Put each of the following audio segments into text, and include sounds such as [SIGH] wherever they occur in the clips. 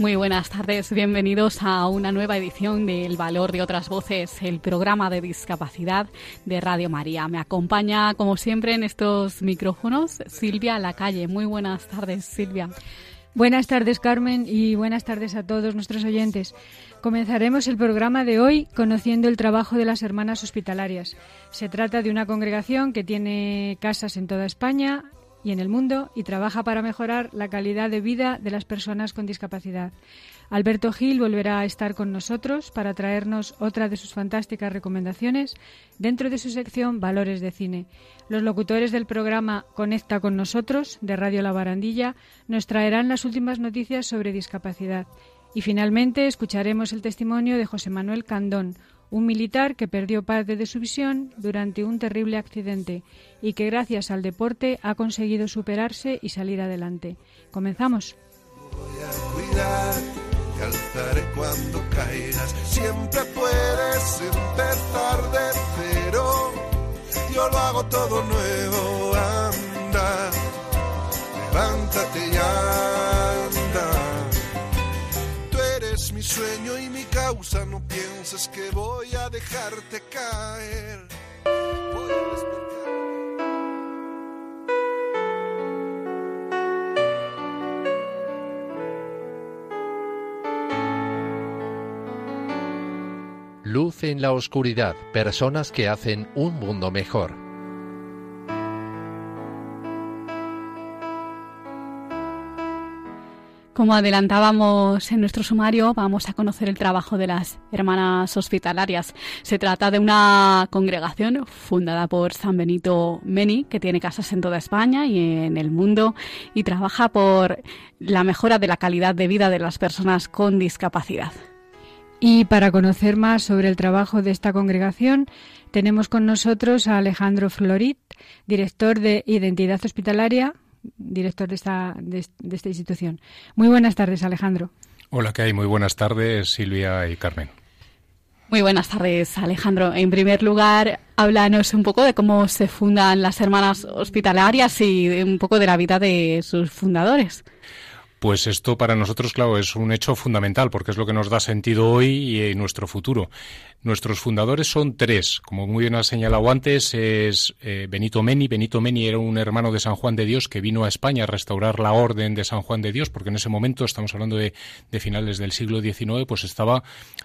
Muy buenas tardes, bienvenidos a una nueva edición de El Valor de otras Voces, el programa de discapacidad de Radio María. Me acompaña, como siempre, en estos micrófonos Silvia Lacalle. Muy buenas tardes, Silvia. Buenas tardes, Carmen, y buenas tardes a todos nuestros oyentes. Comenzaremos el programa de hoy conociendo el trabajo de las hermanas hospitalarias. Se trata de una congregación que tiene casas en toda España y en el mundo y trabaja para mejorar la calidad de vida de las personas con discapacidad. Alberto Gil volverá a estar con nosotros para traernos otra de sus fantásticas recomendaciones dentro de su sección Valores de Cine. Los locutores del programa Conecta con nosotros de Radio La Barandilla nos traerán las últimas noticias sobre discapacidad. Y finalmente escucharemos el testimonio de José Manuel Candón, un militar que perdió parte de su visión durante un terrible accidente y que gracias al deporte ha conseguido superarse y salir adelante. Comenzamos te alzaré cuando caigas. Siempre puedes empezar de cero. Yo lo hago todo nuevo, anda. Levántate y anda. Tú eres mi sueño y No pienses que voy a dejarte caer. Voy a. Luz en la oscuridad, personas que hacen un mundo mejor. Como adelantábamos en nuestro sumario, vamos a conocer el trabajo de las hermanas hospitalarias. Se trata de una congregación fundada por San Benito Meni, que tiene casas en toda España y en el mundo y trabaja por la mejora de la calidad de vida de las personas con discapacidad. Y para conocer más sobre el trabajo de esta congregación, tenemos con nosotros a Alejandro Florit, director de Identidad Hospitalaria, director de esta, de, de esta institución. Muy buenas tardes, Alejandro. Hola, ¿qué hay? Muy buenas tardes, Silvia y Carmen. Muy buenas tardes, Alejandro. En primer lugar, háblanos un poco de cómo se fundan las hermanas hospitalarias y un poco de la vida de sus fundadores. Pues esto para nosotros, claro, es un hecho fundamental porque es lo que nos da sentido hoy y en nuestro futuro. Nuestros fundadores son tres. Como muy bien ha señalado antes, es eh, Benito Meni. Benito Meni era un hermano de San Juan de Dios que vino a España a restaurar la orden de San Juan de Dios, porque en ese momento, estamos hablando de, finales del siglo XIX, pues estaba,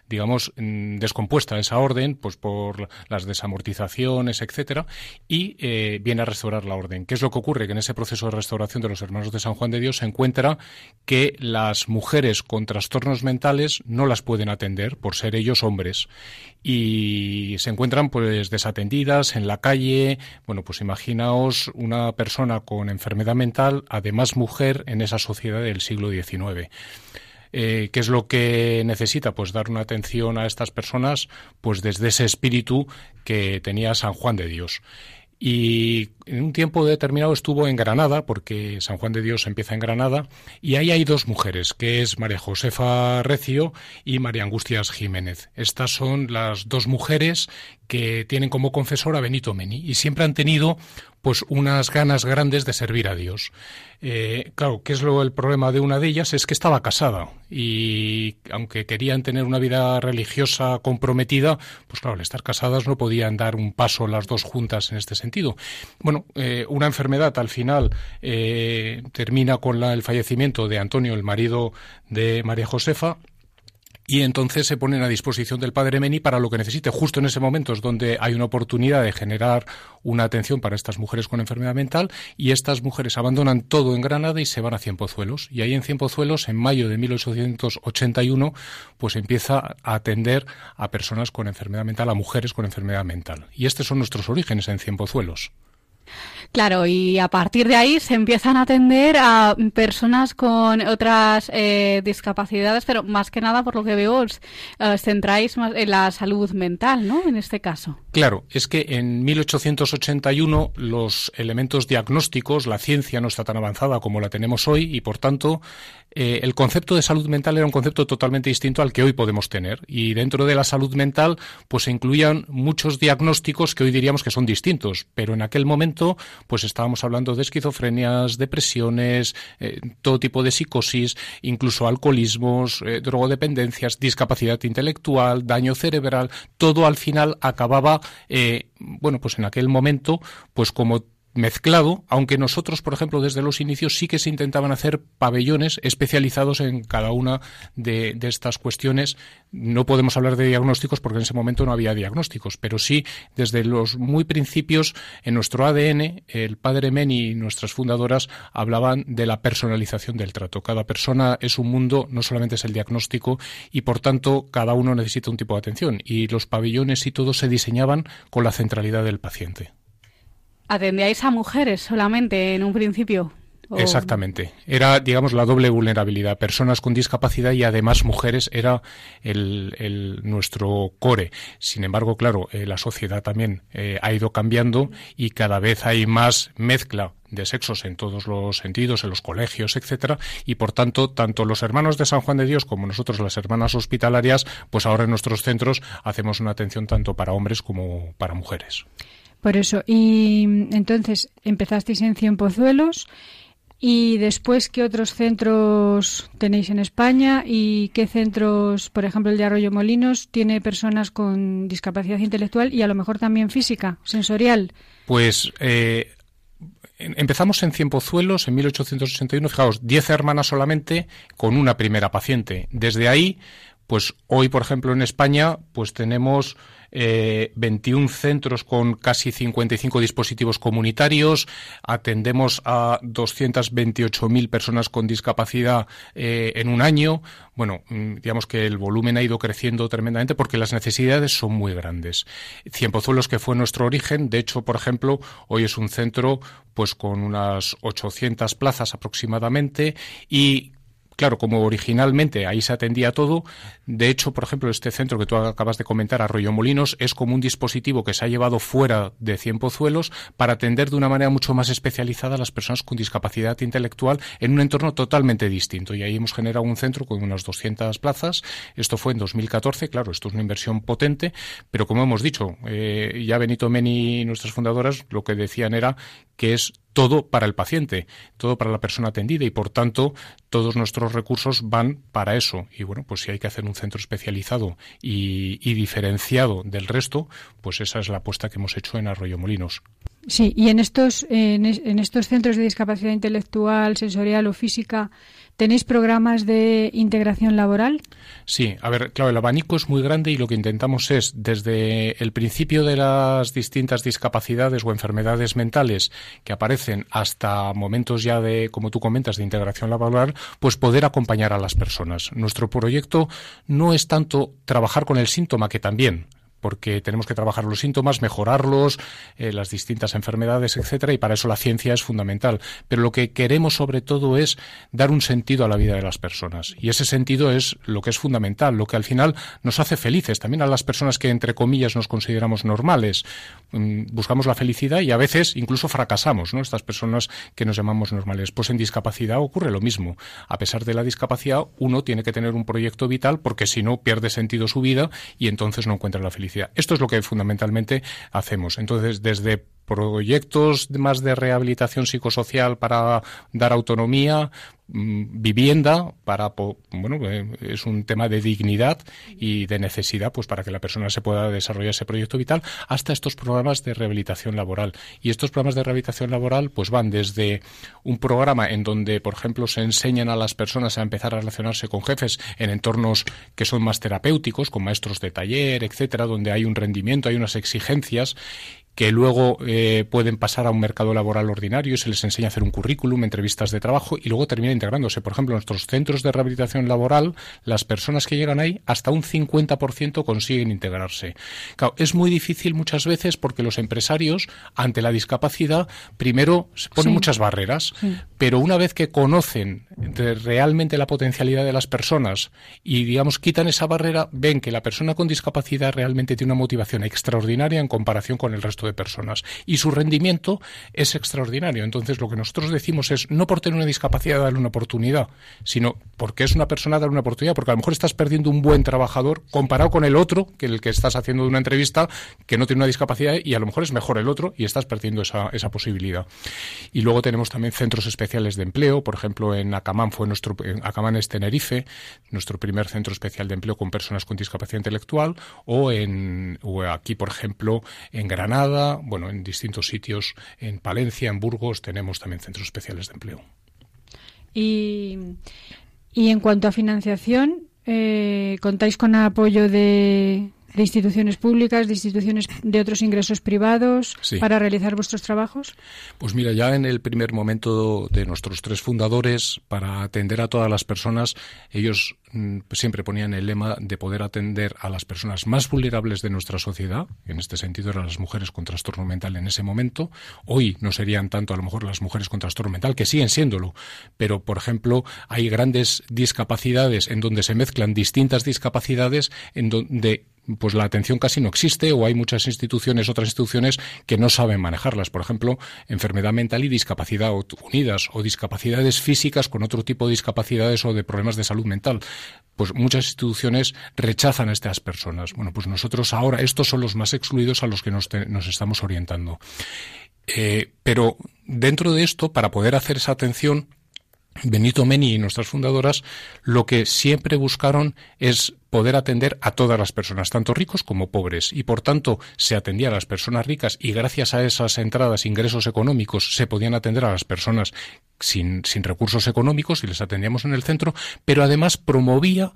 digamos, descompuesta esa orden, pues por las desamortizaciones, etcétera, y eh, viene a restaurar la orden. ¿Qué es lo que ocurre? Que en ese proceso de restauración de los hermanos de San Juan de Dios se encuentra que las mujeres con trastornos mentales no las pueden atender por ser ellos hombres y se encuentran pues desatendidas en la calle. Bueno, pues imaginaos una persona con enfermedad mental, además mujer, en esa sociedad del siglo XIX. Eh, ¿Qué es lo que necesita? Pues dar una atención a estas personas, pues desde ese espíritu que tenía San Juan de Dios. Y en un tiempo determinado estuvo en Granada, porque San Juan de Dios empieza en Granada, y ahí hay dos mujeres, que es María Josefa Recio y María Angustias Jiménez. Estas son las dos mujeres que tienen como confesor a Benito Meni y siempre han tenido pues unas ganas grandes de servir a Dios. Eh, claro, ¿qué es lo el problema de una de ellas? Es que estaba casada y aunque querían tener una vida religiosa comprometida, pues claro, al estar casadas no podían dar un paso las dos juntas en este sentido. Bueno, eh, una enfermedad al final eh, termina con la, el fallecimiento de Antonio, el marido de María Josefa, y entonces se ponen a disposición del padre Meni para lo que necesite. Justo en ese momento es donde hay una oportunidad de generar una atención para estas mujeres con enfermedad mental y estas mujeres abandonan todo en Granada y se van a Cienpozuelos. Y ahí en Cienpozuelos, en mayo de 1881, pues empieza a atender a personas con enfermedad mental, a mujeres con enfermedad mental. Y estos son nuestros orígenes en Cienpozuelos. Claro, y a partir de ahí se empiezan a atender a personas con otras eh, discapacidades, pero más que nada, por lo que veo, os centráis más en la salud mental, ¿no? En este caso. Claro, es que en 1881 los elementos diagnósticos, la ciencia no está tan avanzada como la tenemos hoy y, por tanto, eh, el concepto de salud mental era un concepto totalmente distinto al que hoy podemos tener. Y dentro de la salud mental, pues se incluían muchos diagnósticos que hoy diríamos que son distintos, pero en aquel momento pues estábamos hablando de esquizofrenias, depresiones, eh, todo tipo de psicosis, incluso alcoholismos, eh, drogodependencias, discapacidad intelectual, daño cerebral, todo al final acababa, eh, bueno, pues en aquel momento, pues como mezclado, aunque nosotros, por ejemplo, desde los inicios sí que se intentaban hacer pabellones especializados en cada una de, estas cuestiones. No podemos hablar de diagnósticos porque en ese momento no había diagnósticos, pero sí desde los muy principios en nuestro ADN, el padre Meni y nuestras fundadoras hablaban de la personalización del trato. Cada persona es un mundo, no solamente es el diagnóstico y por tanto cada uno necesita un tipo de atención y los pabellones y todo se diseñaban con la centralidad del paciente. ¿Atendíais a mujeres solamente en un principio? Exactamente. Era, digamos, la doble vulnerabilidad. Personas con discapacidad y además mujeres era el, nuestro core. Sin embargo, claro, eh, la sociedad también eh, ha ido cambiando y cada vez hay más mezcla de sexos en todos los sentidos, en los colegios, etcétera, y por tanto, tanto los hermanos de San Juan de Dios como nosotros, las hermanas hospitalarias, pues ahora en nuestros centros hacemos una atención tanto para hombres como para mujeres. Por eso, y entonces empezasteis en Cien Pozuelos y después, ¿qué otros centros tenéis en España y qué centros, por ejemplo, el de Arroyo Molinos, tiene personas con discapacidad intelectual y a lo mejor también física, sensorial? Pues eh, empezamos en Cien Pozuelos en 1881, fijaos, 10 hermanas solamente con una primera paciente. Desde ahí, pues hoy, por ejemplo, en España, pues tenemos eh, 21 centros con casi 55 dispositivos comunitarios, atendemos a 228.000 personas con discapacidad eh, en un año. Bueno, mm, digamos que el volumen ha ido creciendo tremendamente porque las necesidades son muy grandes. Cienpozuelos, que fue nuestro origen, de hecho, por ejemplo, hoy es un centro pues con unas 800 plazas aproximadamente y claro, como originalmente ahí se atendía todo, de hecho, por ejemplo, este centro que tú acabas de comentar, Arroyo Molinos, es como un dispositivo que se ha llevado fuera de Cien Pozuelos para atender de una manera mucho más especializada a las personas con discapacidad intelectual en un entorno totalmente distinto. Y ahí hemos generado un centro con unas 200 plazas. Esto fue en 2014, claro, esto es una inversión potente, pero como hemos dicho, eh, ya Benito Meni y nuestras fundadoras lo que decían era que es todo para el paciente, todo para la persona atendida y por tanto todos nuestros recursos van para eso. Y bueno, pues si hay que hacer un centro especializado y, diferenciado del resto, pues esa es la apuesta que hemos hecho en Arroyo Molinos. Sí, y en estos, en, en estos centros de discapacidad intelectual, sensorial o física, ¿Tenéis programas de integración laboral? Sí, a ver, claro, el abanico es muy grande y lo que intentamos es, desde el principio de las distintas discapacidades o enfermedades mentales que aparecen hasta momentos ya de, como tú comentas, de integración laboral, pues poder acompañar a las personas. Nuestro proyecto no es tanto trabajar con el síntoma, que también, porque tenemos que trabajar los síntomas, mejorarlos, eh, las distintas enfermedades, etcétera, y para eso la ciencia es fundamental. Pero lo que queremos sobre todo es dar un sentido a la vida de las personas. Y ese sentido es lo que es fundamental, lo que al final nos hace felices, también a las personas que entre comillas nos consideramos normales. Mm, buscamos la felicidad y a veces incluso fracasamos, ¿no? Estas personas que nos llamamos normales. Pues en discapacidad ocurre lo mismo. A pesar de la discapacidad, uno tiene que tener un proyecto vital porque si no pierde sentido su vida y entonces no encuentra la felicidad. Esto es lo que fundamentalmente hacemos. Entonces, desde proyectos más de rehabilitación psicosocial para dar autonomía, mm, vivienda para bueno eh, es un tema de dignidad y de necesidad pues para que la persona se pueda desarrollar ese proyecto vital hasta estos programas de rehabilitación laboral. Y estos programas de rehabilitación laboral pues van desde un programa en donde por ejemplo se enseñan a las personas a empezar a relacionarse con jefes en entornos que son más terapéuticos con maestros de taller etcétera donde hay un rendimiento hay unas exigencias que luego eh, pueden pasar a un mercado laboral ordinario, se les enseña a hacer un currículum, entrevistas de trabajo y luego terminan integrándose. Por ejemplo, en nuestros centros de rehabilitación laboral, las personas que llegan ahí, hasta un 50% consiguen integrarse. Claro, es muy difícil muchas veces porque los empresarios, ante la discapacidad, primero se ponen muchas barreras, pero una vez que conocen realmente la potencialidad de las personas y, digamos, quitan esa barrera, ven que la persona con discapacidad realmente tiene una motivación extraordinaria en comparación con el resto de personas. Y su rendimiento es extraordinario. Entonces, lo que nosotros decimos es no por tener una discapacidad darle una oportunidad, sino porque es una persona darle una oportunidad, porque a lo mejor estás perdiendo un buen trabajador comparado con el otro, que el que estás haciendo una entrevista, que no tiene una discapacidad y a lo mejor es mejor el otro y estás perdiendo esa, esa posibilidad. Y luego tenemos también centros especiales de empleo, por ejemplo, en Acamán fue nuestro, Acamán es Tenerife, nuestro primer centro especial de empleo con personas con discapacidad intelectual, o en o aquí, por ejemplo, en Granada, bueno, en distintos sitios, en Palencia, en Burgos, tenemos también centros especiales de empleo. Y, en cuanto a financiación, eh, ¿contáis con apoyo de, de instituciones públicas, de instituciones de otros ingresos privados para realizar vuestros trabajos? Pues mira, ya en el primer momento de nuestros tres fundadores, para atender a todas las personas, ellos mm, siempre ponían el lema de poder atender a las personas más vulnerables de nuestra sociedad, en este sentido eran las mujeres con trastorno mental en ese momento. Hoy no serían tanto a lo mejor las mujeres con trastorno mental, que siguen siéndolo, pero por ejemplo hay grandes discapacidades en donde se mezclan distintas discapacidades en donde pues la atención casi no existe o hay muchas instituciones, otras instituciones que no saben manejarlas. Por ejemplo, enfermedad mental y discapacidad unidas o discapacidades físicas con otro tipo de discapacidades o de problemas de salud mental. Pues muchas instituciones rechazan a estas personas. Bueno, pues nosotros ahora, estos son los más excluidos a los que nos, estamos orientando. Eh, pero dentro de esto, para poder hacer esa atención, Benito Meni y nuestras fundadoras lo que siempre buscaron es poder atender a todas las personas, tanto ricos como pobres, y por tanto se atendía a las personas ricas y gracias a esas entradas, ingresos económicos, se podían atender a las personas sin, sin recursos económicos y les atendíamos en el centro, pero además promovía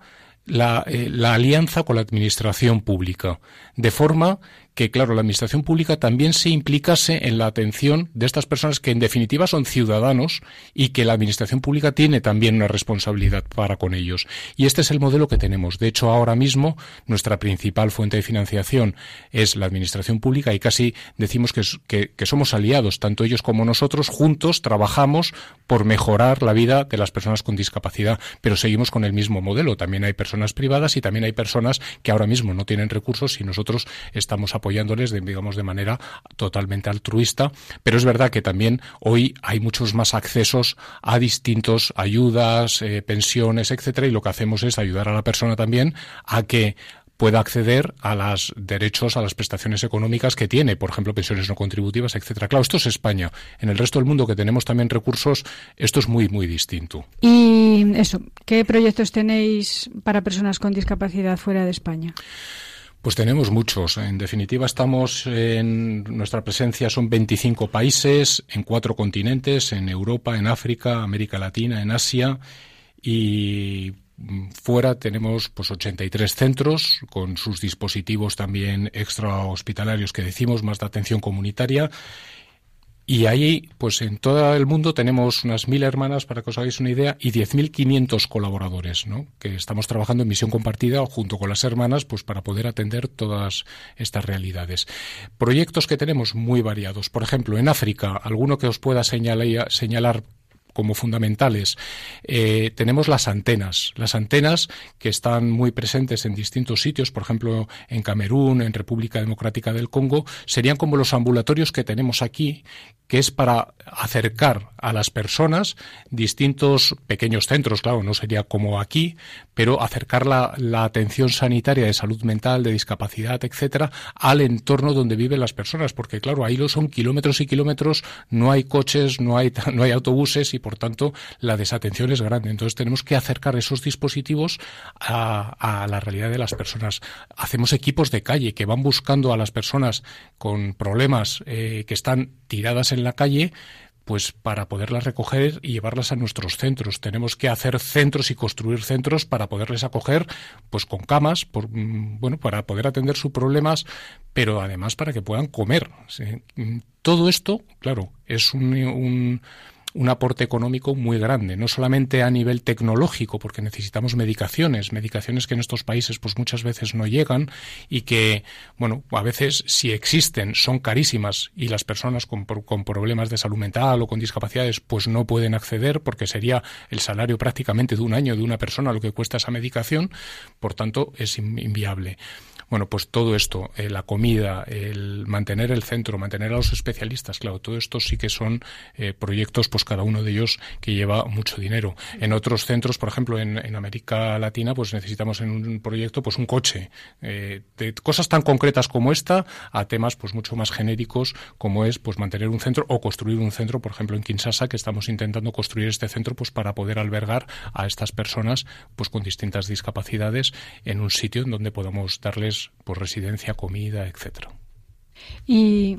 la, eh, la, alianza con la administración pública, de forma que, claro, la Administración Pública también se implicase en la atención de estas personas que, en definitiva, son ciudadanos y que la Administración Pública tiene también una responsabilidad para con ellos. Y este es el modelo que tenemos. De hecho, ahora mismo, nuestra principal fuente de financiación es la Administración Pública y casi decimos que, que somos aliados, tanto ellos como nosotros, juntos trabajamos por mejorar la vida de las personas con discapacidad, pero seguimos con el mismo modelo. También hay personas privadas y también hay personas que ahora mismo no tienen recursos y nosotros estamos apoyándoles, de, digamos, de manera totalmente altruista. Pero es verdad que también hoy hay muchos más accesos a distintos ayudas, eh, pensiones, etcétera, y lo que hacemos es ayudar a la persona también a que pueda acceder a los derechos, a las prestaciones económicas que tiene, por ejemplo, pensiones no contributivas, etcétera. Claro, esto es España. En el resto del mundo que tenemos también recursos, esto es muy, muy distinto. Y eso, ¿qué proyectos tenéis para personas con discapacidad fuera de España? Pues tenemos muchos. En definitiva, estamos en nuestra presencia son 25 países en cuatro continentes, en Europa, en África, América Latina, en Asia y fuera tenemos pues 83 centros con sus dispositivos también extra hospitalarios que decimos más de atención comunitaria y ahí, pues en todo el mundo tenemos unas mil hermanas, para que os hagáis una idea, y 10.500 colaboradores, ¿no? Que estamos trabajando en misión compartida junto con las hermanas, pues para poder atender todas estas realidades. Proyectos que tenemos muy variados. Por ejemplo, en África, alguno que os pueda señalar como fundamentales. Eh, tenemos las antenas, las antenas que están muy presentes en distintos sitios, por ejemplo, en Camerún, en República Democrática del Congo, serían como los ambulatorios que tenemos aquí, que es para acercar a las personas distintos pequeños centros, claro, no sería como aquí, pero acercar la, atención sanitaria de salud mental, de discapacidad, etcétera, al entorno donde viven las personas, porque claro, ahí lo son kilómetros y kilómetros, no hay coches, no hay, [LAUGHS] no hay autobuses y por tanto la desatención es grande. Entonces tenemos que acercar esos dispositivos a, la realidad de las personas. Hacemos equipos de calle que van buscando a las personas con problemas eh, que están tiradas en la calle pues para poderlas recoger y llevarlas a nuestros centros. Tenemos que hacer centros y construir centros para poderles acoger, pues con camas, por, mm, bueno, para poder atender sus problemas, pero además para que puedan comer. Todo esto, claro, es un un aporte económico muy grande, no solamente a nivel tecnológico, porque necesitamos medicaciones, medicaciones que en estos países pues muchas veces no llegan y que, bueno, a veces si existen son carísimas y las personas con, con problemas de salud mental o con discapacidades pues no pueden acceder porque sería el salario prácticamente de un año de una persona lo que cuesta esa medicación, por tanto es inviable. Bueno, pues todo esto, eh, la comida, el mantener el centro, mantener a los especialistas, claro, todo esto sí que son eh, proyectos, pues cada uno de ellos que lleva mucho dinero. En otros centros, por ejemplo, en, América Latina, pues necesitamos en un proyecto, pues un coche. Eh, de cosas tan concretas como esta a temas, pues mucho más genéricos como es, pues mantener un centro o construir un centro, por ejemplo, en Kinshasa, que estamos intentando construir este centro, pues para poder albergar a estas personas, pues con distintas discapacidades en un sitio en donde podamos darles por residencia, comida, etcétera. Y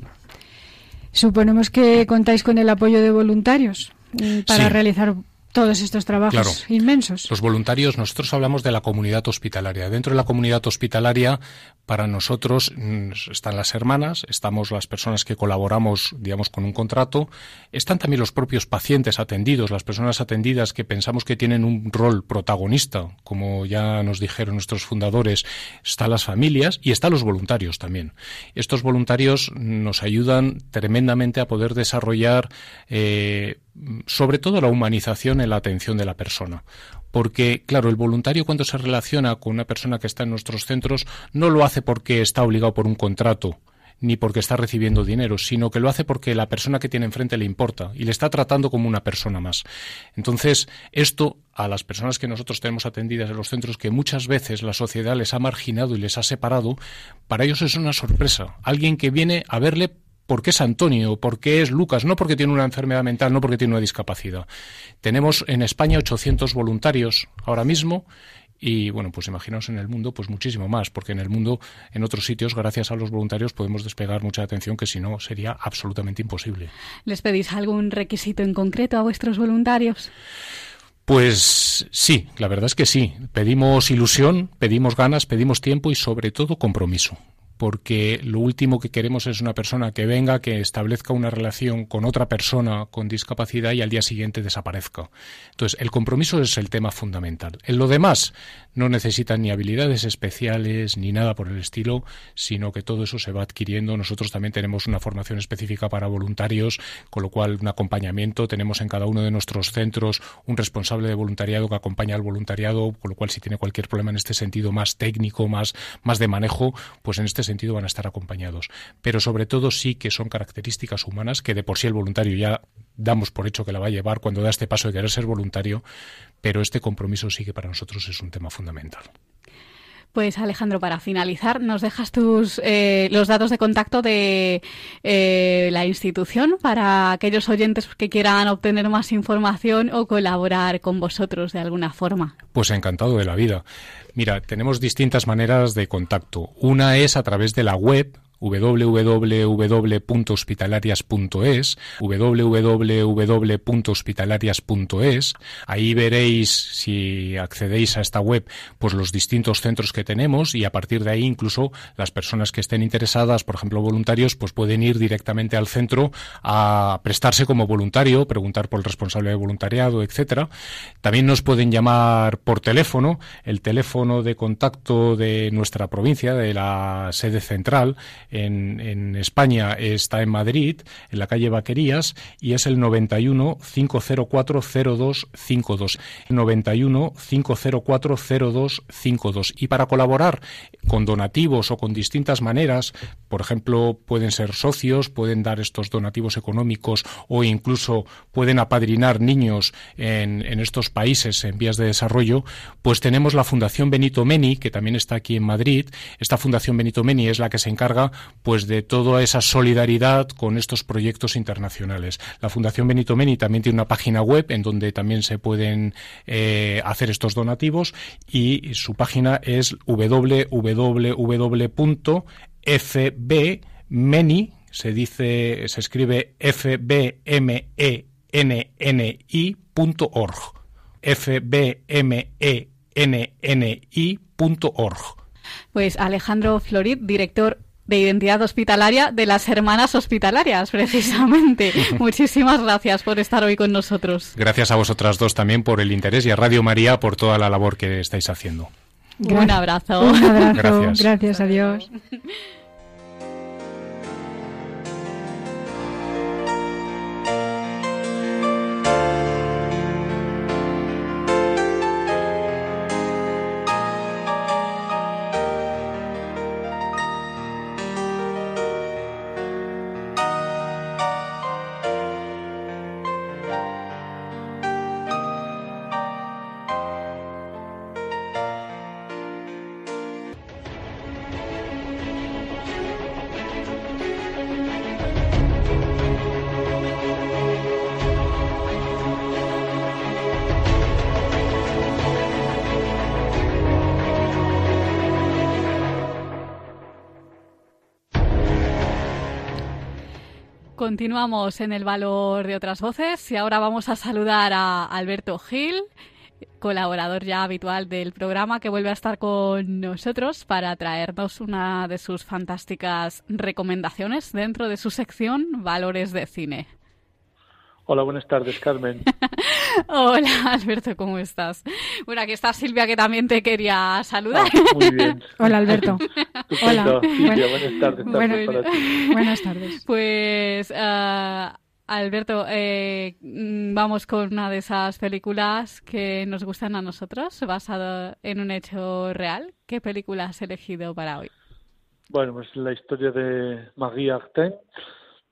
suponemos que contáis con el apoyo de voluntarios mm, para realizar todos estos trabajos inmensos. Los voluntarios, nosotros hablamos de la comunidad hospitalaria. Dentro de la comunidad hospitalaria, para nosotros mm, están las hermanas, estamos las personas que colaboramos, digamos, con un contrato, están también los propios pacientes atendidos, las personas atendidas que pensamos que tienen un rol protagonista, como ya nos dijeron nuestros fundadores, están las familias y están los voluntarios también. Estos voluntarios nos ayudan tremendamente a poder desarrollar eh, sobre todo la humanización en la atención de la persona. Porque, claro, el voluntario cuando se relaciona con una persona que está en nuestros centros no lo hace porque está obligado por un contrato ni porque está recibiendo dinero, sino que lo hace porque la persona que tiene enfrente le importa y le está tratando como una persona más. Entonces, esto a las personas que nosotros tenemos atendidas en los centros, que muchas veces la sociedad les ha marginado y les ha separado, para ellos es una sorpresa. Alguien que viene a verle por qué es Antonio, por qué es Lucas, no porque tiene una enfermedad mental, no porque tiene una discapacidad. Tenemos en España 800 voluntarios ahora mismo y bueno, pues imaginaos en el mundo, pues muchísimo más, porque en el mundo, en otros sitios, gracias a los voluntarios, podemos despegar mucha atención que si no sería absolutamente imposible. ¿Les pedís algún requisito en concreto a vuestros voluntarios? Pues sí, la verdad es que sí. Pedimos ilusión, pedimos ganas, pedimos tiempo y sobre todo compromiso porque lo último que queremos es una persona que venga, que establezca una relación con otra persona con discapacidad y al día siguiente desaparezca. Entonces, el compromiso es el tema fundamental. En lo demás, no necesitan ni habilidades especiales ni nada por el estilo, sino que todo eso se va adquiriendo. Nosotros también tenemos una formación específica para voluntarios, con lo cual un acompañamiento. Tenemos en cada uno de nuestros centros un responsable de voluntariado que acompaña al voluntariado, con lo cual si tiene cualquier problema en este sentido más técnico, más, más de manejo, pues en este sentido van a estar acompañados. Pero sobre todo sí que son características humanas que de por sí el voluntario ya damos por hecho que la va a llevar cuando da este paso de querer ser voluntario, pero este compromiso sí que para nosotros es un tema fundamental. Pues Alejandro, para finalizar, nos dejas tus eh, los datos de contacto de eh, la institución para aquellos oyentes que quieran obtener más información o colaborar con vosotros de alguna forma. Pues encantado de la vida. Mira, tenemos distintas maneras de contacto. Una es a través de la web www.hospitalarias.es, www.hospitalarias.es. Ahí veréis, si accedéis a esta web, pues los distintos centros que tenemos y a partir de ahí incluso las personas que estén interesadas, por ejemplo voluntarios, pues pueden ir directamente al centro a prestarse como voluntario, preguntar por el responsable de voluntariado, etcétera. También nos pueden llamar por teléfono. El teléfono de contacto de nuestra provincia, de la sede central, en, España está en Madrid, en la calle Vaquerías, y es el 91 504 0252. 91 504 0252. Y para colaborar con donativos o con distintas maneras, por ejemplo, pueden ser socios, pueden dar estos donativos económicos o incluso pueden apadrinar niños en, en estos países en vías de desarrollo, pues tenemos la Fundación Benito Meni, que también está aquí en Madrid. Esta Fundación Benito Meni es la que se encarga pues de toda esa solidaridad con estos proyectos internacionales. La Fundación Benito Meni también tiene una página web en donde también se pueden eh, hacer estos donativos y su página es www.fbmeni se dice, se escribe F-B-M-E fbmenni.org. fbmenni.org. Pues Alejandro Florid, director de identidad hospitalaria de las hermanas hospitalarias, [LAUGHS] precisamente. [LAUGHS] Muchísimas gracias por estar hoy con nosotros. Gracias a vosotras dos también por el interés y a Radio María por toda la labor que estáis haciendo. Un abrazo. Un abrazo. Gracias. Gracias, adiós. Continuamos en el valor de otras voces y ahora vamos a saludar a Alberto Gil, colaborador ya habitual del programa que vuelve a estar con nosotros para traernos una de sus fantásticas recomendaciones dentro de su sección Valores de Cine. Hola, buenas tardes, Carmen. [LAUGHS] [LAUGHS] Hola, Alberto, ¿cómo estás? Bueno, aquí está Silvia, que también te quería saludar. Ah, muy bien. [LAUGHS] Hola, Alberto. [LAUGHS] Hola. Silvia, buenas tardes. Bueno, también para ti. Buenas tardes. Pues, ah, Alberto, eh, vamos con una de esas películas que nos gustan a nosotros, basado en un hecho real. ¿Qué película has elegido para hoy? Bueno, pues la historia de Marie Artin,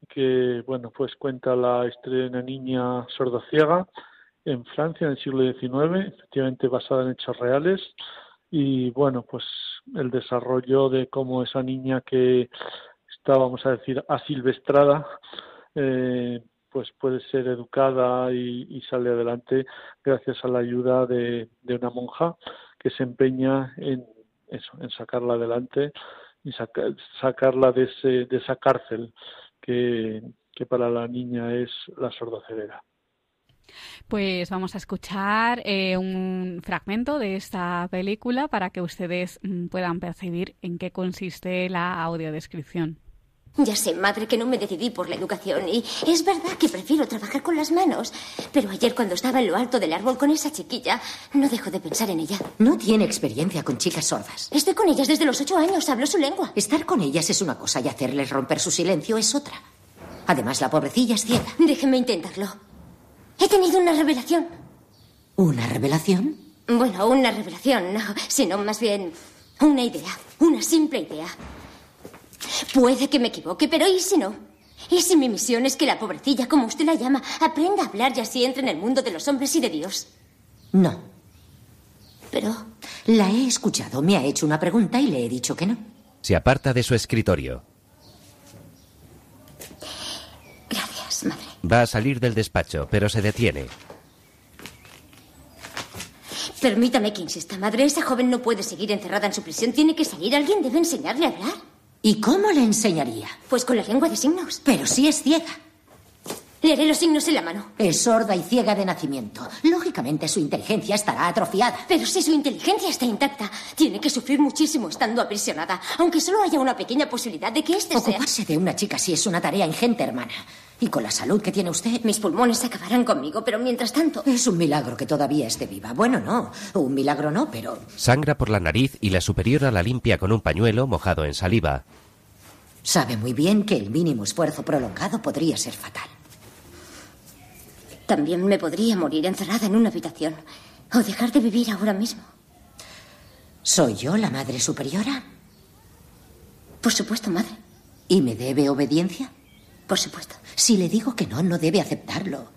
que, bueno, pues cuenta la historia de una niña sordociega en Francia en el siglo XIX, efectivamente basada en hechos reales. Y, bueno, pues el desarrollo de cómo esa niña que está, vamos a decir, asilvestrada, eh, pues puede ser educada y, y sale adelante gracias a la ayuda de, una monja que se empeña en eso, en sacarla adelante y saca- sacarla de, ese, de esa cárcel que, que para la niña es la sordoceguera. Pues vamos a escuchar eh, un fragmento de esta película para que ustedes mm, puedan percibir en qué consiste la audiodescripción. Ya sé, madre, que no me decidí por la educación y es verdad que prefiero trabajar con las manos. Pero ayer cuando estaba en lo alto del árbol con esa chiquilla, no dejo de pensar en ella. No tiene experiencia con chicas sordas. Estoy con ellas desde los ocho años, hablo su lengua. Estar con ellas es una cosa y hacerles romper su silencio es otra. Además, la pobrecilla es ciega. Déjeme intentarlo. He tenido una revelación. ¿Una revelación? Bueno, una revelación, no, sino más bien una idea, una simple idea. Puede que me equivoque, pero ¿y si no? ¿Y si mi misión es que la pobrecilla, como usted la llama, aprenda a hablar y así entre en el mundo de los hombres y de Dios? No. Pero La he escuchado, me ha hecho una pregunta y le he dicho que no. Se aparta de su escritorio. gracias, madre. Va a salir del despacho, pero se detiene. Permítame que insista, madre. Esa joven no puede seguir encerrada en su prisión. Tiene que salir. Alguien debe enseñarle a hablar. ¿Y cómo le enseñaría? Pues con la lengua de signos. Pero si es ciega. Le haré los signos en la mano. Es sorda y ciega de nacimiento. Lógicamente su inteligencia estará atrofiada. Pero si su inteligencia está intacta, tiene que sufrir muchísimo estando aprisionada, aunque solo haya una pequeña posibilidad de que este sea... Ocuparse de una chica así es una tarea ingente, hermana. Y con la salud que tiene usted, Mis pulmones acabarán conmigo, pero mientras tanto... es un milagro que todavía esté viva. Bueno, no, un milagro no, pero Sangra por la nariz y la superiora la limpia con un pañuelo mojado en saliva. sabe muy bien que el mínimo esfuerzo prolongado podría ser fatal. También me podría morir encerrada en una habitación. O dejar de vivir ahora mismo. ¿Soy yo la madre superiora? Por supuesto, madre. ¿Y me debe obediencia? Por supuesto. Si le digo que no, no debe aceptarlo.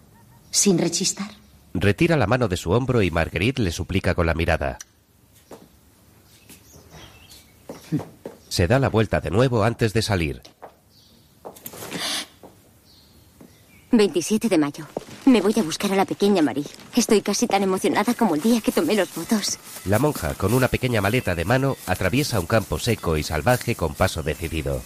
Sin rechistar. Retira la mano de su hombro y Marguerite le suplica con la mirada. Se da la vuelta de nuevo antes de salir. 27 de mayo. Me voy a buscar a la pequeña Marie. Estoy casi tan emocionada como el día que tomé los votos. La monja, con una pequeña maleta de mano, atraviesa un campo seco y salvaje con paso decidido.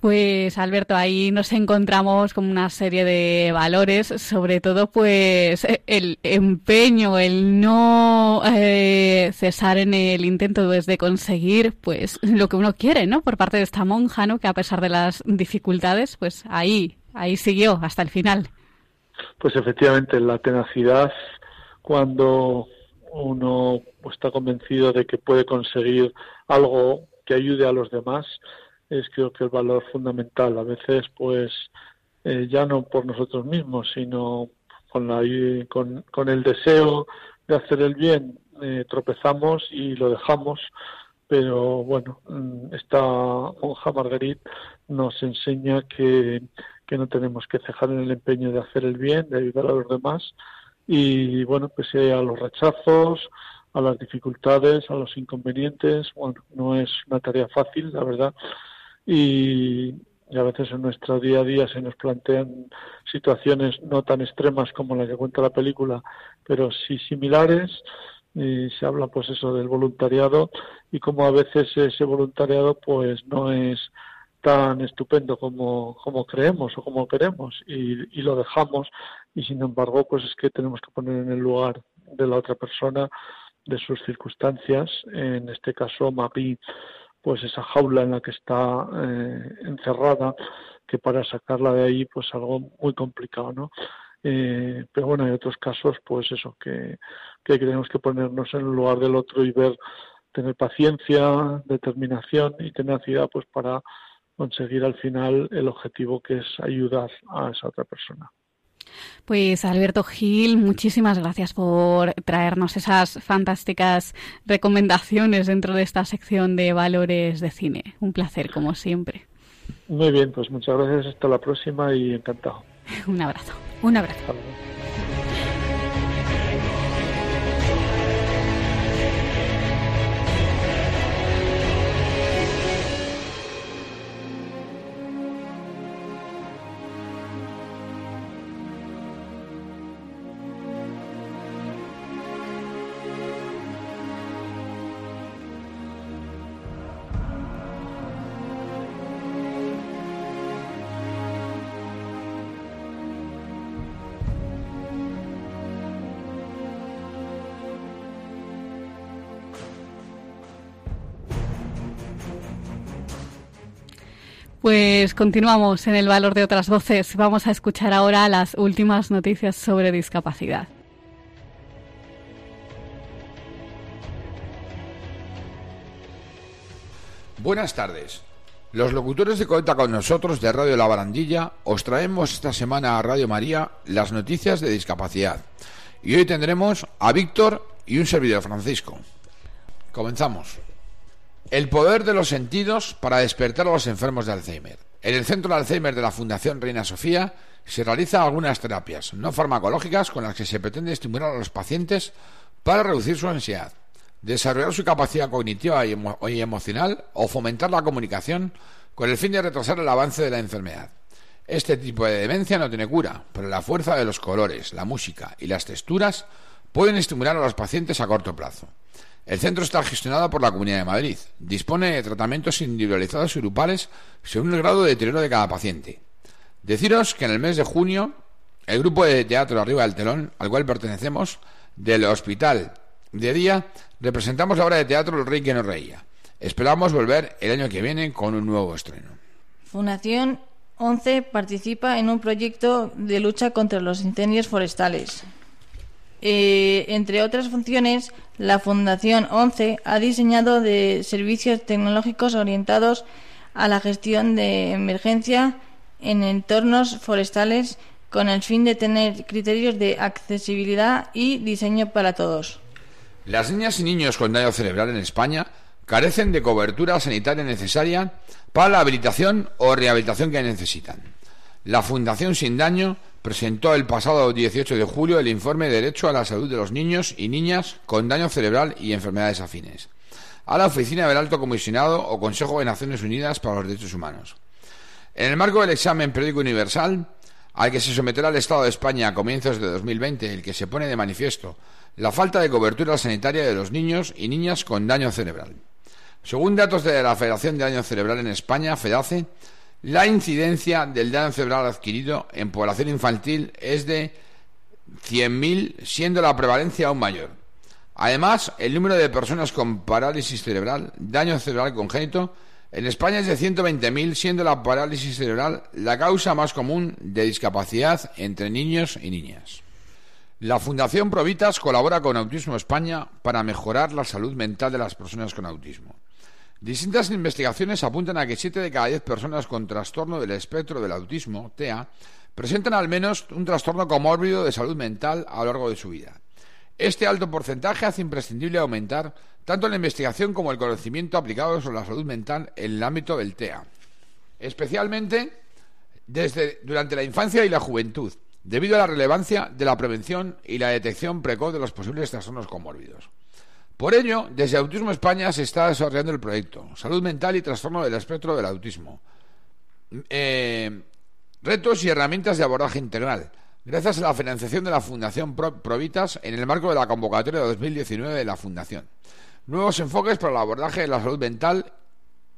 Pues Alberto, ahí nos encontramos con una serie de valores, sobre todo pues el empeño, el no eh, cesar en el intento pues, de conseguir pues lo que uno quiere, ¿no? Por parte de esta monja, ¿no? Que a pesar de las dificultades, pues ahí, ahí siguió hasta el final. Pues efectivamente, la tenacidad cuando uno está convencido de que puede conseguir algo que ayude a los demás, es creo que el valor fundamental. A veces, pues, eh, ya no por nosotros mismos, sino con, la, con, con el deseo de hacer el bien, eh, tropezamos y lo dejamos. Pero bueno, mm, esta monja Marguerite nos enseña que, que no tenemos que cejar en el empeño de hacer el bien, de ayudar a los demás. Y bueno, pues a los rechazos, a las dificultades, a los inconvenientes, bueno, no es una tarea fácil, la verdad, y, a veces en nuestro día a día se nos plantean situaciones no tan extremas como la que cuenta la película, pero sí similares. Y se habla pues eso del voluntariado y como a veces ese voluntariado pues no es tan estupendo como, como creemos o como queremos y, y lo dejamos y sin embargo pues es que tenemos que poner en el lugar de la otra persona de sus circunstancias en este caso Mapi pues esa jaula en la que está eh, encerrada, que para sacarla de ahí pues algo muy complicado, ¿no? Eh, pero bueno, hay otros casos, pues eso, que, que tenemos que ponernos en el lugar del otro y ver, tener paciencia, determinación y tenacidad, pues para conseguir al final el objetivo que es ayudar a esa otra persona. Pues Alberto Gil, muchísimas gracias por traernos esas fantásticas recomendaciones dentro de esta sección de valores de cine. Un placer, como siempre. Muy bien, pues muchas gracias. Hasta la próxima y encantado. [LAUGHS] Un abrazo. Un abrazo. Pues continuamos en el valor de otras voces. Vamos a escuchar ahora las últimas noticias sobre discapacidad. Buenas tardes. Los locutores de Cuenta con nosotros de Radio La Barandilla os traemos esta semana a Radio María las noticias de discapacidad. Y hoy tendremos a Víctor y un servidor Francisco. Comenzamos. El poder de los sentidos para despertar a los enfermos de Alzheimer. En el Centro de Alzheimer de la Fundación Reina Sofía se realizan algunas terapias no farmacológicas con las que se pretende estimular a los pacientes para reducir su ansiedad, desarrollar su capacidad cognitiva y, emocional o fomentar la comunicación con el fin de retrasar el avance de la enfermedad. Este tipo de demencia no tiene cura, pero la fuerza de los colores, la música y las texturas pueden estimular a los pacientes a corto plazo. El centro está gestionado por la Comunidad de Madrid. Dispone de tratamientos individualizados y grupales según el grado de deterioro de cada paciente. Deciros que en el mes de junio, el grupo de teatro Arriba del Telón, al cual pertenecemos, del Hospital de Día, representamos la obra de teatro El Rey que no reía. Esperamos volver el año que viene con un nuevo estreno. Fundación 11 participa en un proyecto de lucha contra los incendios forestales. Eh, entre otras funciones, la Fundación 11 ha diseñado de servicios tecnológicos orientados a la gestión de emergencia en entornos forestales con el fin de tener criterios de accesibilidad y diseño para todos. Las niñas y niños con daño cerebral en España carecen de cobertura sanitaria necesaria para la habilitación o rehabilitación que necesitan. La Fundación Sin Daño presentó el pasado 18 de julio el informe Derecho a la Salud de los Niños y Niñas con Daño Cerebral y Enfermedades Afines a la Oficina del Alto Comisionado o Consejo de Naciones Unidas para los Derechos Humanos. En el marco del examen periódico universal, al que se someterá el Estado de España a comienzos de 2020, el que se pone de manifiesto la falta de cobertura sanitaria de los niños y niñas con daño cerebral. Según datos de la Federación de Daño Cerebral en España, FEDACE, La incidencia del daño cerebral adquirido en población infantil es de 100.000, siendo la prevalencia aún mayor. Además, el número de personas con parálisis cerebral, daño cerebral congénito, en España es de 120.000, siendo la parálisis cerebral la causa más común de discapacidad entre niños y niñas. La Fundación Provitas colabora con Autismo España para mejorar la salud mental de las personas con autismo. Distintas investigaciones apuntan a que 7 de cada 10 personas con trastorno del espectro del autismo, TEA, presentan al menos un trastorno comórbido de salud mental a lo largo de su vida. Este alto porcentaje hace imprescindible aumentar tanto la investigación como el conocimiento aplicado sobre la salud mental en el ámbito del TEA, especialmente desde durante la infancia y la juventud, debido a la relevancia de la prevención y la detección precoz de los posibles trastornos comórbidos. Por ello, desde Autismo España se está desarrollando el proyecto Salud Mental y Trastorno del Espectro del Autismo. Eh, retos y herramientas de abordaje integral, gracias a la financiación de la Fundación Provitas en el marco de la convocatoria de 2019 de la Fundación. Nuevos enfoques para el abordaje de la salud mental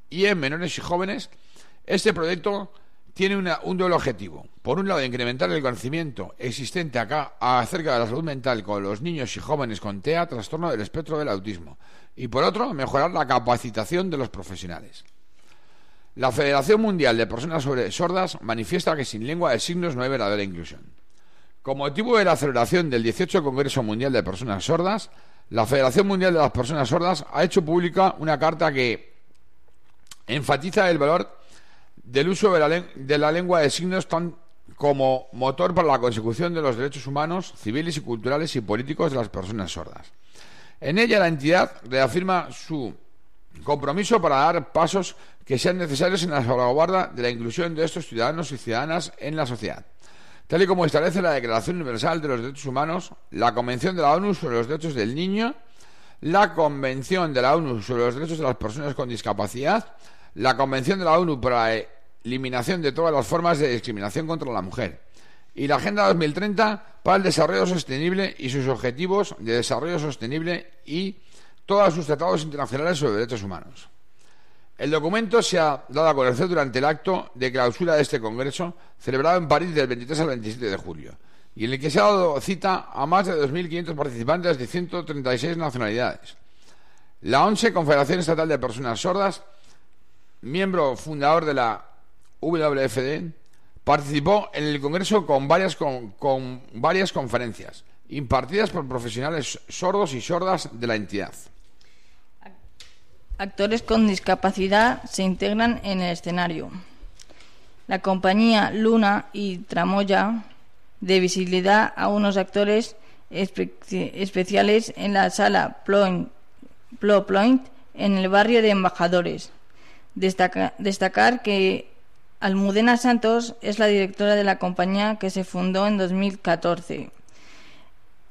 y en menores y jóvenes. Este proyecto tiene un doble objetivo. Por un lado, incrementar el conocimiento existente acá acerca de la salud mental con los niños y jóvenes con TEA, trastorno del espectro del autismo. Y por otro, mejorar la capacitación de los profesionales. La Federación Mundial de Personas Sordas manifiesta que sin lengua de signos no hay verdadera inclusión. Con motivo de la celebración del 18 Congreso Mundial de Personas Sordas, la Federación Mundial de las Personas Sordas ha hecho pública una carta que enfatiza el valor del uso de la, lengua de signos tan como motor para la consecución de los derechos humanos, civiles y culturales y políticos de las personas sordas. En ella la entidad reafirma su compromiso para dar pasos que sean necesarios en la salvaguarda de la inclusión de estos ciudadanos y ciudadanas en la sociedad. Tal y como establece la Declaración Universal de los Derechos Humanos, la Convención de la ONU sobre los Derechos del Niño, la Convención de la ONU sobre los Derechos de las Personas con Discapacidad, la Convención de la ONU para la eliminación de todas las formas de discriminación contra la mujer y la Agenda 2030 para el Desarrollo Sostenible y sus objetivos de desarrollo sostenible y todos sus tratados internacionales sobre derechos humanos. El documento se ha dado a conocer durante el acto de clausura de este Congreso, celebrado en París del 23 al 27 de julio, y en el que se ha dado cita a más de 2.500 participantes de 136 nacionalidades. La ONCE, Confederación Estatal de Personas Sordas, miembro fundador de la WFD, participó en el Congreso con varias, con, varias conferencias impartidas por profesionales sordos y sordas de la entidad. Actores con discapacidad se integran en el escenario. La compañía Luna y Tramoya de visibilidad a unos actores especiales en la sala Plo Point en el barrio de Embajadores. Destacar que Almudena Santos es la directora de la compañía que se fundó en 2014.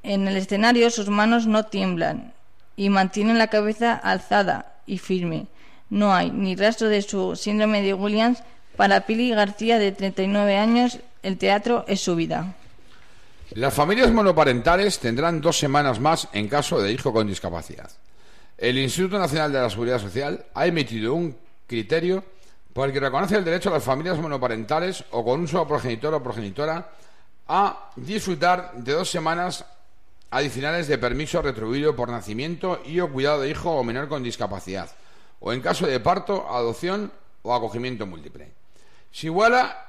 En el escenario sus manos no tiemblan y mantienen la cabeza alzada y firme. No hay ni rastro de su síndrome de Williams. Para Pili García, de 39 años, el teatro es su vida. Las familias monoparentales tendrán dos semanas más en caso de hijo con discapacidad. El Instituto Nacional de la Seguridad Social ha emitido un criterio porque reconoce el derecho a las familias monoparentales o con un solo progenitor o progenitora a disfrutar de dos semanas adicionales de permiso retribuido por nacimiento y o cuidado de hijo o menor con discapacidad, o en caso de parto, adopción o acogimiento múltiple. Se iguala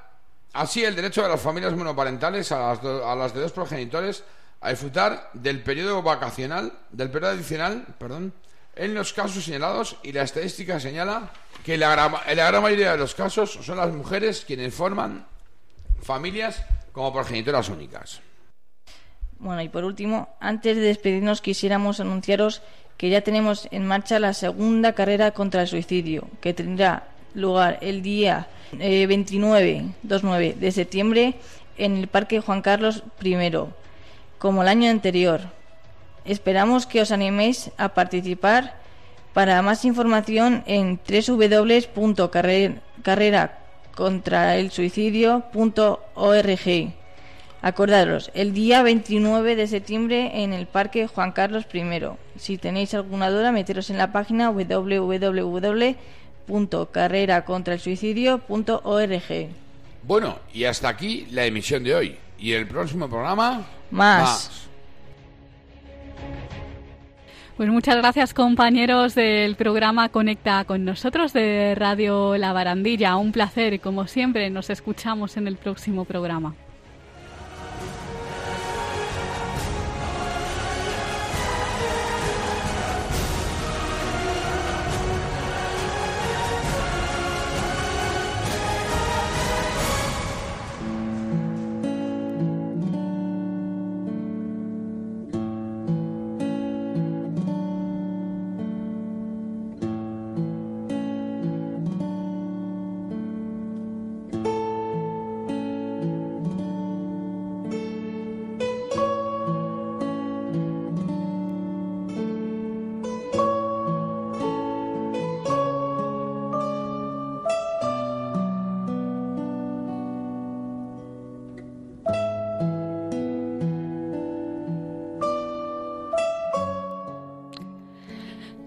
así el derecho de las familias monoparentales a las, a las de dos progenitores a disfrutar del periodo vacacional, del periodo adicional, perdón, en los casos señalados y la estadística señala que la gran, la gran mayoría de los casos son las mujeres quienes forman familias como progenitoras únicas. Bueno, y por último, antes de despedirnos quisiéramos anunciaros que ya tenemos en marcha la segunda carrera contra el suicidio, que tendrá lugar el día 29, eh, de septiembre en el Parque Juan Carlos I, como el año anterior. Esperamos que os animéis a participar. Para más información en www.carreracontraelsuicidio.org. Acordaros, el día 29 de septiembre en el Parque Juan Carlos I. Si tenéis alguna duda, meteros en la página www.carreracontraelsuicidio.org. Bueno, y hasta aquí la emisión de hoy. Y el próximo programa, más. Pues muchas gracias compañeros del programa Conecta con nosotros de Radio La Barandilla. Un placer y como siempre nos escuchamos en el próximo programa.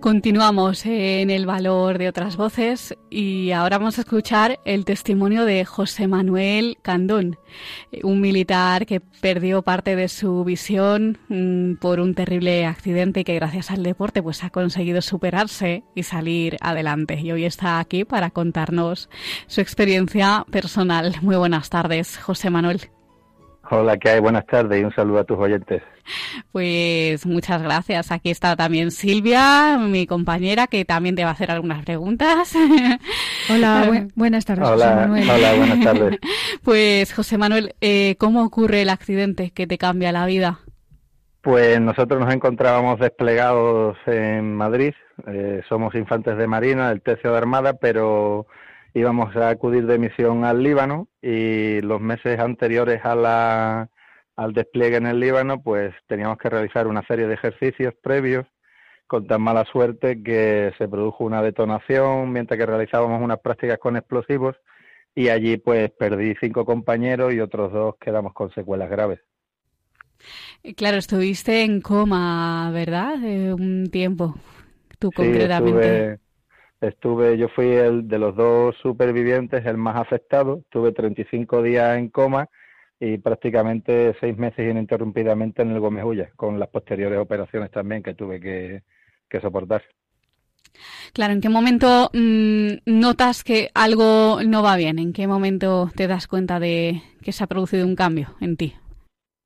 Continuamos en el valor de otras voces y ahora vamos a escuchar el testimonio de José Manuel Candón, un militar que perdió parte de su visión mm, por un terrible accidente y que gracias al deporte pues ha conseguido superarse y salir adelante. Y hoy está aquí para contarnos su experiencia personal. Muy buenas tardes, José Manuel. Hola, ¿qué hay? Buenas tardes y un saludo a tus oyentes. Pues muchas gracias. Aquí está también Silvia, mi compañera, que también te va a hacer algunas preguntas. [LAUGHS] Hola, buenas tardes, José Manuel. Hola, buenas tardes. [LAUGHS] Pues José Manuel, eh, ¿cómo ocurre el accidente que te cambia la vida? Pues nosotros nos encontrábamos desplegados en Madrid, eh, somos infantes de Marina, del Tercio de Armada, pero íbamos a acudir de misión al Líbano y los meses anteriores a la, al despliegue en el Líbano, pues teníamos que realizar una serie de ejercicios previos con tan mala suerte que se produjo una detonación mientras que realizábamos unas prácticas con explosivos y allí pues perdí cinco compañeros y otros dos quedamos con secuelas graves. Claro, estuviste en coma, ¿verdad? un tiempo, tú concretamente. Estuve, yo fui el de los dos supervivientes el más afectado, estuve 35 días en coma y prácticamente seis meses ininterrumpidamente en el Gómez con las posteriores operaciones también que tuve que, soportar. Claro, ¿en qué momento mm, notas que algo no va bien? ¿En qué momento te das cuenta de que se ha producido un cambio en ti?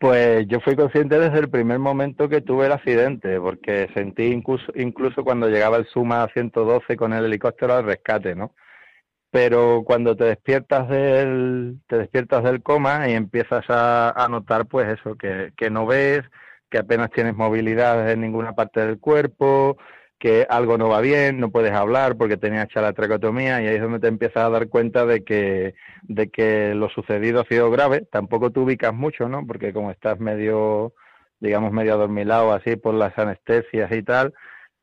Pues yo fui consciente desde el primer momento que tuve el accidente, porque sentí incluso, incluso cuando llegaba el Suma 112 con el helicóptero al rescate, ¿no? Pero cuando te despiertas del, te despiertas del coma y empiezas a, notar, pues eso, que, que no ves, que apenas tienes movilidad en ninguna parte del cuerpo, que algo no va bien, no puedes hablar porque tenías hecha la tracotomía y ahí es donde te empiezas a dar cuenta de que, de que lo sucedido ha sido grave. Tampoco te ubicas mucho, ¿no? Porque como estás medio, digamos, medio adormilado así por las anestesias y tal,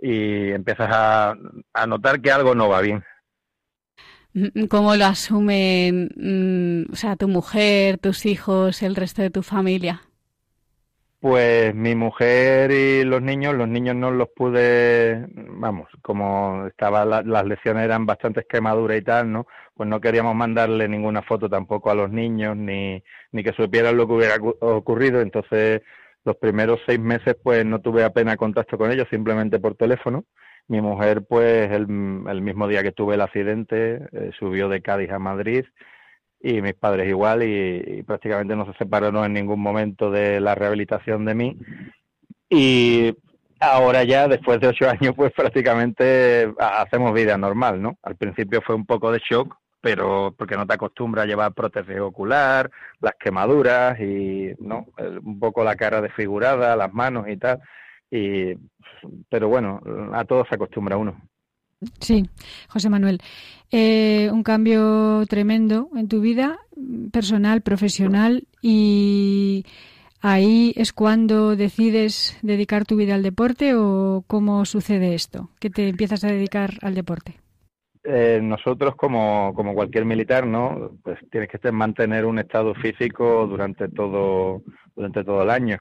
y empiezas a, a notar que algo no va bien. ¿Cómo lo asumen, mm, o sea, tu mujer, tus hijos, el resto de tu familia? Pues mi mujer y los niños, los niños no los pude, vamos, como estaba las lesiones eran bastante quemaduras y tal, ¿no? Pues no queríamos mandarle ninguna foto tampoco a los niños ni, ni que supieran lo que hubiera ocurrido, entonces los primeros seis meses pues no tuve apenas contacto con ellos, simplemente por teléfono. Mi mujer pues el, el mismo día que tuve el accidente eh, subió de Cádiz a Madrid y mis padres igual y, prácticamente no se separaron en ningún momento de la rehabilitación de mí. Y ahora ya después de ocho [LAUGHS] años pues prácticamente hacemos vida normal no al principio fue un poco de shock pero porque no te acostumbras a llevar protección ocular las quemaduras y no un poco la cara desfigurada las manos y tal y pero bueno a todo se acostumbra uno Sí, José Manuel. Eh, un cambio tremendo en tu vida personal, profesional y ahí es cuando decides dedicar tu vida al deporte o cómo sucede esto, que te empiezas a dedicar al deporte. Eh, nosotros como, como cualquier militar, ¿no? Pues tienes que mantener un estado físico durante todo durante todo el año.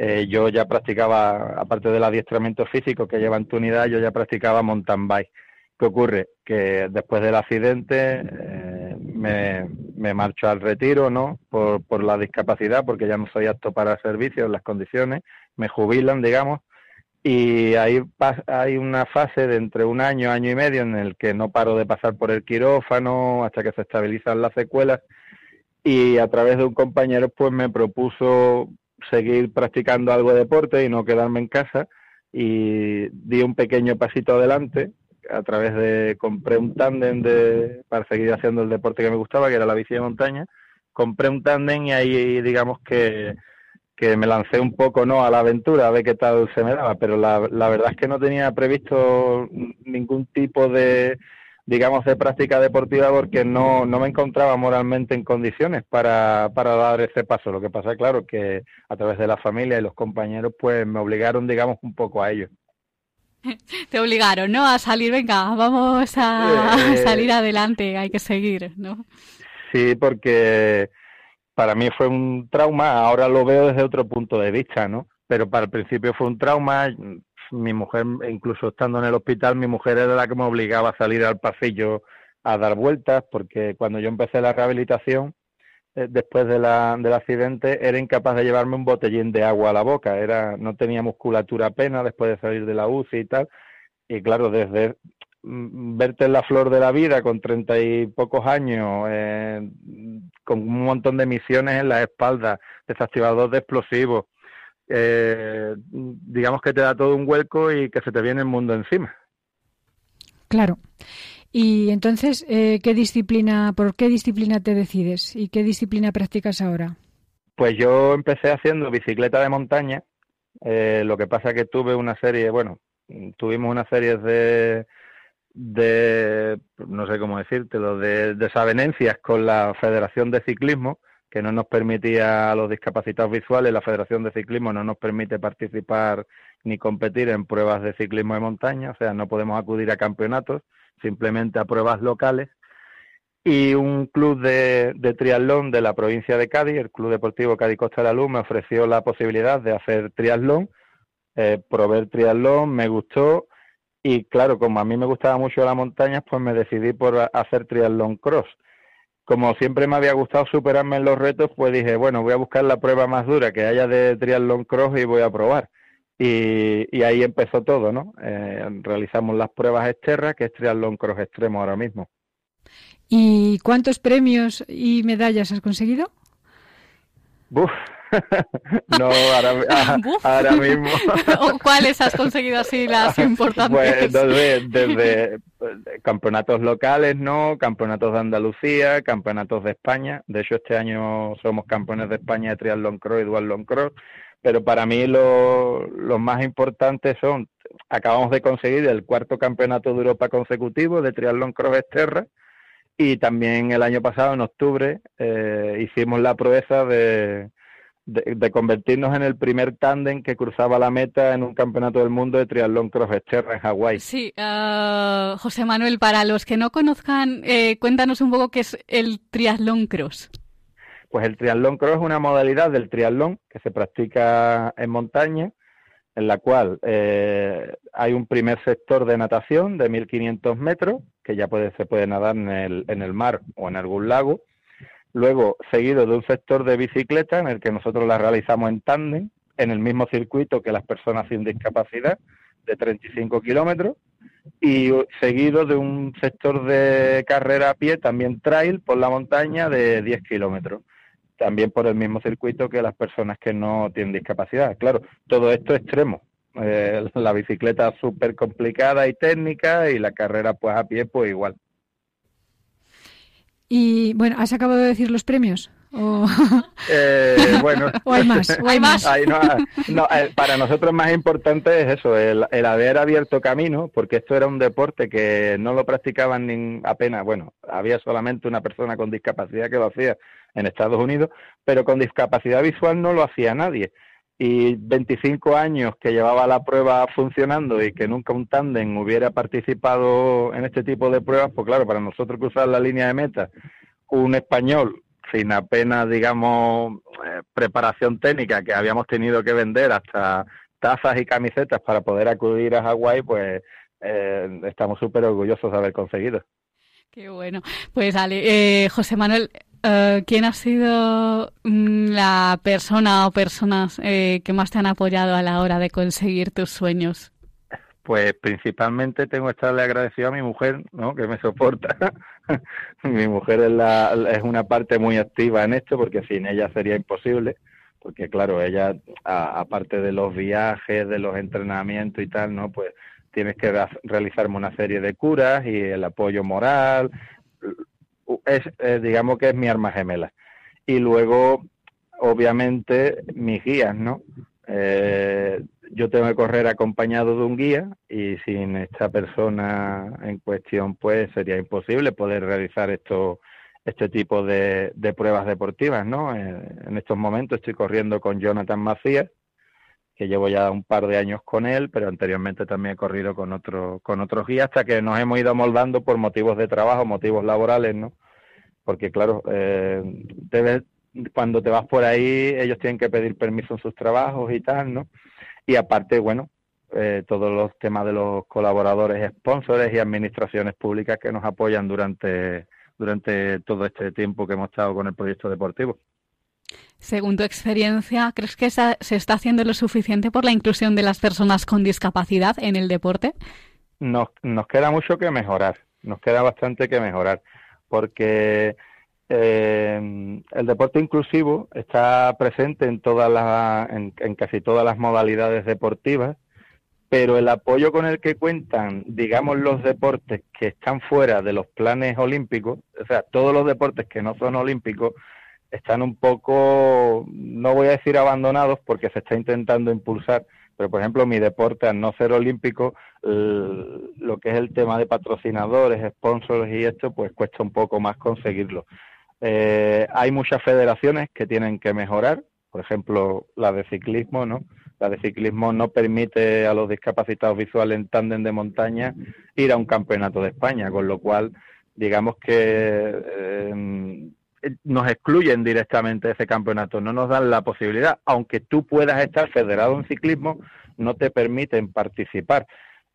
Eh, yo ya practicaba, aparte del adiestramiento físico que lleva en tu unidad, yo ya practicaba mountain bike. ¿Qué ocurre? Que después del accidente eh, me, me, marcho al retiro, ¿no? Por, por la discapacidad, porque ya no soy apto para servicio en las condiciones, me jubilan, digamos, y ahí hay una fase de entre un año, año y medio en el que no paro de pasar por el quirófano hasta que se estabilizan las secuelas y a través de un compañero pues me propuso seguir practicando algo de deporte y no quedarme en casa y di un pequeño pasito adelante. A través de compré un tándem de para seguir haciendo el deporte que me gustaba que era la bici de montaña. Compré un tándem y ahí digamos que que me lancé un poco no a la aventura a ver qué tal se me daba. Pero la, la verdad es que no tenía previsto ningún tipo de digamos, de práctica deportiva porque no, no me encontraba moralmente en condiciones para, para dar ese paso. Lo que pasa, claro, que a través de la familia y los compañeros, pues me obligaron, digamos, un poco a ello. [LAUGHS] Te obligaron, ¿no? A salir, venga, vamos a, a salir adelante, hay que seguir, ¿no? Sí, porque para mí fue un trauma, ahora lo veo desde otro punto de vista, ¿no? Pero para el principio fue un trauma, mi mujer, incluso estando en el hospital, mi mujer era la que me obligaba a salir al pasillo a dar vueltas, porque cuando yo empecé la rehabilitación, eh, después de la, del accidente, era incapaz de llevarme un botellín de agua a la boca, era, no tenía musculatura apenas después de salir de la UCI y tal, y claro, desde mm, verte en la flor de la vida con treinta y pocos años, eh, con un montón de misiones en la espalda, desactivador de explosivos, eh, digamos que te da todo un vuelco y que se te viene el mundo encima. Claro. Y entonces, eh, ¿qué disciplina, por qué disciplina te decides y qué disciplina practicas ahora? Pues yo empecé haciendo bicicleta de montaña. Eh, lo que pasa que tuve una serie, bueno, tuvimos una serie de, de no sé cómo decírtelo, de desavenencias con la Federación de Ciclismo que no nos permitía a los discapacitados visuales, la Federación de Ciclismo no nos permite participar ni competir en pruebas de ciclismo de montaña, o sea, no podemos acudir a campeonatos, simplemente a pruebas locales. Y un club de, de triatlón de la provincia de Cádiz, el Club Deportivo Cádiz Costa de la Luz, me ofreció la posibilidad de hacer triatlón, eh, probé el triatlón, me gustó y claro, como a mí me gustaba mucho la montaña, pues me decidí por hacer triatlón cross como siempre me había gustado superarme en los retos, pues dije, bueno, voy a buscar la prueba más dura que haya de triatlón cross y voy a probar. Y, ahí empezó todo, ¿no? Eh, realizamos las pruebas externas, que es triatlón cross extremo ahora mismo. ¿Y cuántos premios y medallas has conseguido? Buf, [LAUGHS] no, ahora, [LAUGHS] ah, ahora mismo. [LAUGHS] ¿Cuáles has conseguido así las importantes? Pues desde, desde, campeonatos locales, ¿no? Campeonatos de Andalucía, campeonatos de España. De hecho, este año somos campeones de España de triatlón cross y duatlón cross. Pero para mí los más importantes son, acabamos de conseguir el cuarto campeonato de Europa consecutivo de triatlón cross exterra y también el año pasado, en octubre, eh, hicimos la proeza de, de, convertirnos en el primer tándem que cruzaba la meta en un campeonato del mundo de triatlón cross exterra en Hawái. Sí, uh, José Manuel, para los que no conozcan, eh, cuéntanos un poco qué es el triatlón cross. Pues el triatlón cross es una modalidad del triatlón que se practica en montaña, en la cual eh, hay un primer sector de natación de 1.500 metros, que ya puede, se puede nadar en el, en el mar o en algún lago, luego seguido de un sector de bicicleta en el que nosotros la realizamos en tándem, en el mismo circuito que las personas sin discapacidad, de 35 kilómetros, y seguido de un sector de carrera a pie, también trail, por la montaña de 10 kilómetros, también por el mismo circuito que las personas que no tienen discapacidad. Claro, todo esto extremo. Eh, la bicicleta súper complicada y técnica y la carrera pues a pie pues igual. Y bueno, ¿has acabado de decir los premios? ¿O, [LAUGHS] eh, bueno, [LAUGHS] hay más? hay más? no, eh, para nosotros más importante es eso, el, haber abierto camino, porque esto era un deporte que no lo practicaban ni apenas, bueno, había solamente una persona con discapacidad que lo hacía en Estados Unidos, pero con discapacidad visual no lo hacía nadie y 25 años que llevaba la prueba funcionando y que nunca un tándem hubiera participado en este tipo de pruebas, pues claro, para nosotros cruzar la línea de meta, un español sin apenas, digamos, eh, preparación técnica que habíamos tenido que vender hasta tazas y camisetas para poder acudir a Hawái, pues eh, estamos súper orgullosos de haber conseguido. Qué bueno. Pues Ale, eh, José Manuel, eh, ¿quién ha sido mm, la persona o personas eh, que más te han apoyado a la hora de conseguir tus sueños? Pues principalmente tengo que estarle agradecido a mi mujer, ¿no? Que me soporta. [LAUGHS] mi mujer es, la, es una parte muy activa en esto, porque sin ella sería imposible. Porque claro, ella, aparte de los viajes, de los entrenamientos y tal, ¿no? Pues tienes que realizarme una serie de curas y el apoyo moral. Es, eh, digamos que es mi arma gemela. Y luego, obviamente, mis guías, ¿no? Eh, yo tengo que correr acompañado de un guía y sin esta persona en cuestión, pues sería imposible poder realizar esto, este tipo de, de pruebas deportivas, ¿no? En estos momentos estoy corriendo con Jonathan Macías, que llevo ya un par de años con él, pero anteriormente también he corrido con otro, con otros guías hasta que nos hemos ido moldando por motivos de trabajo, motivos laborales, ¿no? Porque claro, eh, cuando te vas por ahí, ellos tienen que pedir permiso en sus trabajos y tal, ¿no? Y aparte, bueno, eh, todos los temas de los colaboradores, sponsors y administraciones públicas que nos apoyan durante, durante todo este tiempo que hemos estado con el proyecto deportivo. Según tu experiencia, ¿crees que se está haciendo lo suficiente por la inclusión de las personas con discapacidad en el deporte? Nos, nos queda mucho que mejorar, nos queda bastante que mejorar, porque eh, el deporte inclusivo está presente en, todas las, en, en casi todas las modalidades deportivas, pero el apoyo con el que cuentan, digamos, los deportes que están fuera de los planes olímpicos, o sea, todos los deportes que no son olímpicos, están un poco, no voy a decir abandonados porque se está intentando impulsar, pero por ejemplo mi deporte al no ser olímpico, lo que es el tema de patrocinadores, sponsors y esto, pues cuesta un poco más conseguirlo. Eh, hay muchas federaciones que tienen que mejorar, por ejemplo la de ciclismo, ¿no? La de ciclismo no permite a los discapacitados visuales en tándem de montaña ir a un campeonato de España, con lo cual digamos que eh, nos excluyen directamente de ese campeonato, no nos dan la posibilidad, aunque tú puedas estar federado en ciclismo, no te permiten participar.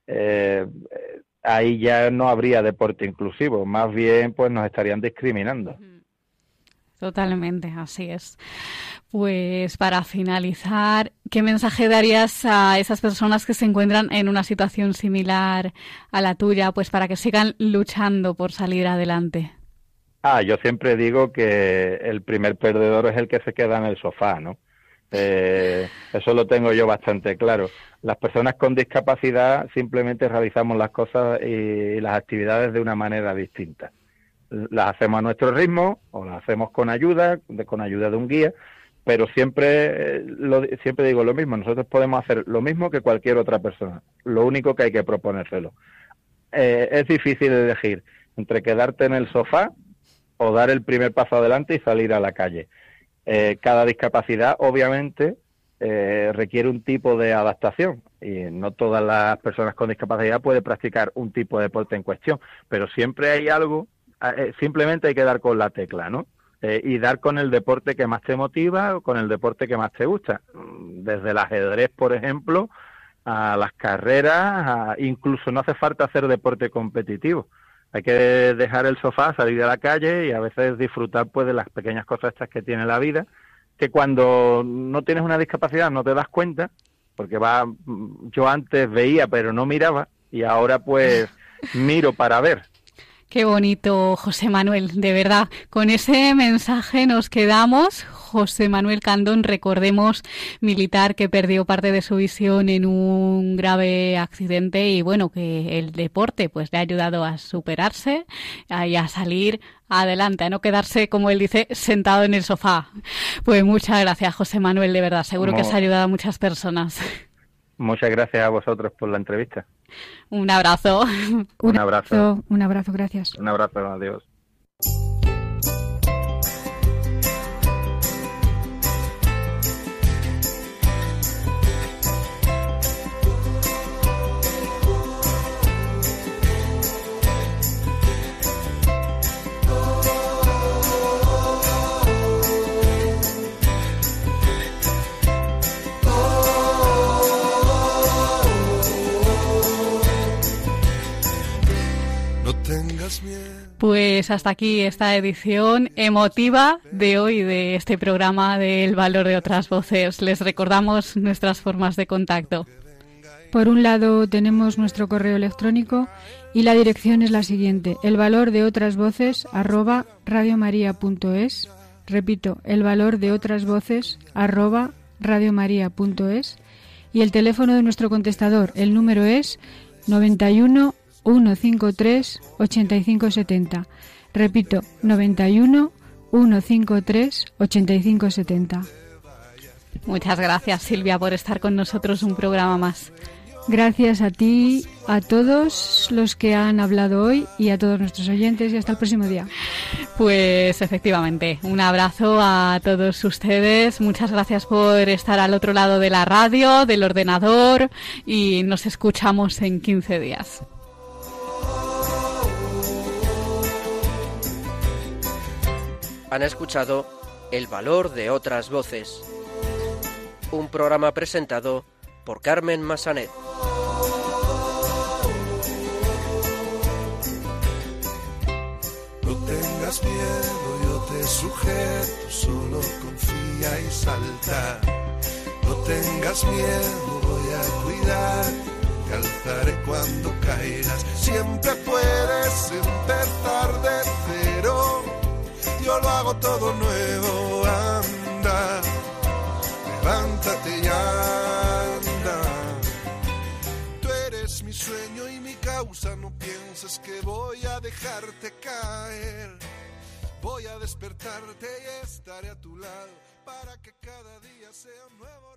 Eh, eh, ahí ya no habría deporte inclusivo, más bien pues nos estarían discriminando. Totalmente, así es. Pues para finalizar, ¿qué mensaje darías a esas personas que se encuentran en una situación similar a la tuya, pues para que sigan luchando por salir adelante? Ah, yo siempre digo que el primer perdedor es el que se queda en el sofá, ¿no? Eh, eso lo tengo yo bastante claro. Las personas con discapacidad simplemente realizamos las cosas y las actividades de una manera distinta. Las hacemos a nuestro ritmo o las hacemos con ayuda, con ayuda de un guía, pero siempre, lo, siempre digo lo mismo. Nosotros podemos hacer lo mismo que cualquier otra persona. Lo único que hay que proponérselo. Eh, es difícil elegir entre quedarte en el sofá o dar el primer paso adelante y salir a la calle. Eh, cada discapacidad, obviamente, eh, requiere un tipo de adaptación y no todas las personas con discapacidad pueden practicar un tipo de deporte en cuestión, pero siempre hay algo, eh, simplemente hay que dar con la tecla, ¿no? y dar con el deporte que más te motiva o con el deporte que más te gusta. Desde el ajedrez, por ejemplo, a las carreras, incluso no hace falta hacer deporte competitivo hay que dejar el sofá, salir a la calle y a veces disfrutar pues de las pequeñas cosas estas que tiene la vida, que cuando no tienes una discapacidad no te das cuenta, porque va yo antes veía pero no miraba y ahora pues [LAUGHS] miro para ver. Qué bonito, José Manuel, de verdad. Con ese mensaje nos quedamos. José Manuel Candón, recordemos, militar que perdió parte de su visión en un grave accidente y bueno, que el deporte pues le ha ayudado a superarse y a salir adelante, a no quedarse, como él dice, sentado en el sofá. Pues muchas gracias, José Manuel, de verdad. Seguro que has ayudado a muchas personas. Muchas gracias a vosotros por la entrevista. Un abrazo. Un abrazo. Un abrazo, gracias. Un abrazo, adiós. Pues hasta aquí esta edición emotiva de hoy de este programa del valor de otras voces. Les recordamos nuestras formas de contacto. Por un lado tenemos nuestro correo electrónico y la dirección es la siguiente, el valor de otras voces arroba radiomaria.es. Repito, el valor de otras voces arroba radiomaria.es y el teléfono de nuestro contestador, el número es 91 153 8570. Repito, 91 153 8570. Muchas gracias Silvia por estar con nosotros un programa más. Gracias a ti, a todos los que han hablado hoy y a todos nuestros oyentes y hasta el próximo día. Pues efectivamente, un abrazo a todos ustedes. Muchas gracias por estar al otro lado de la radio, del ordenador y nos escuchamos en 15 días. Han escuchado El valor de otras voces. Un programa presentado por Carmen Massanet. No tengas miedo, yo te sujeto, solo confía y salta. No tengas miedo, voy a cuidar, te alzaré cuando caigas. Siempre puedes empezar de cero, yo lo hago todo nuevo, anda, levántate ya mi sueño y mi causa, no pienses que voy a dejarte caer. Voy a despertarte y estaré a tu lado para que cada día sea nuevo.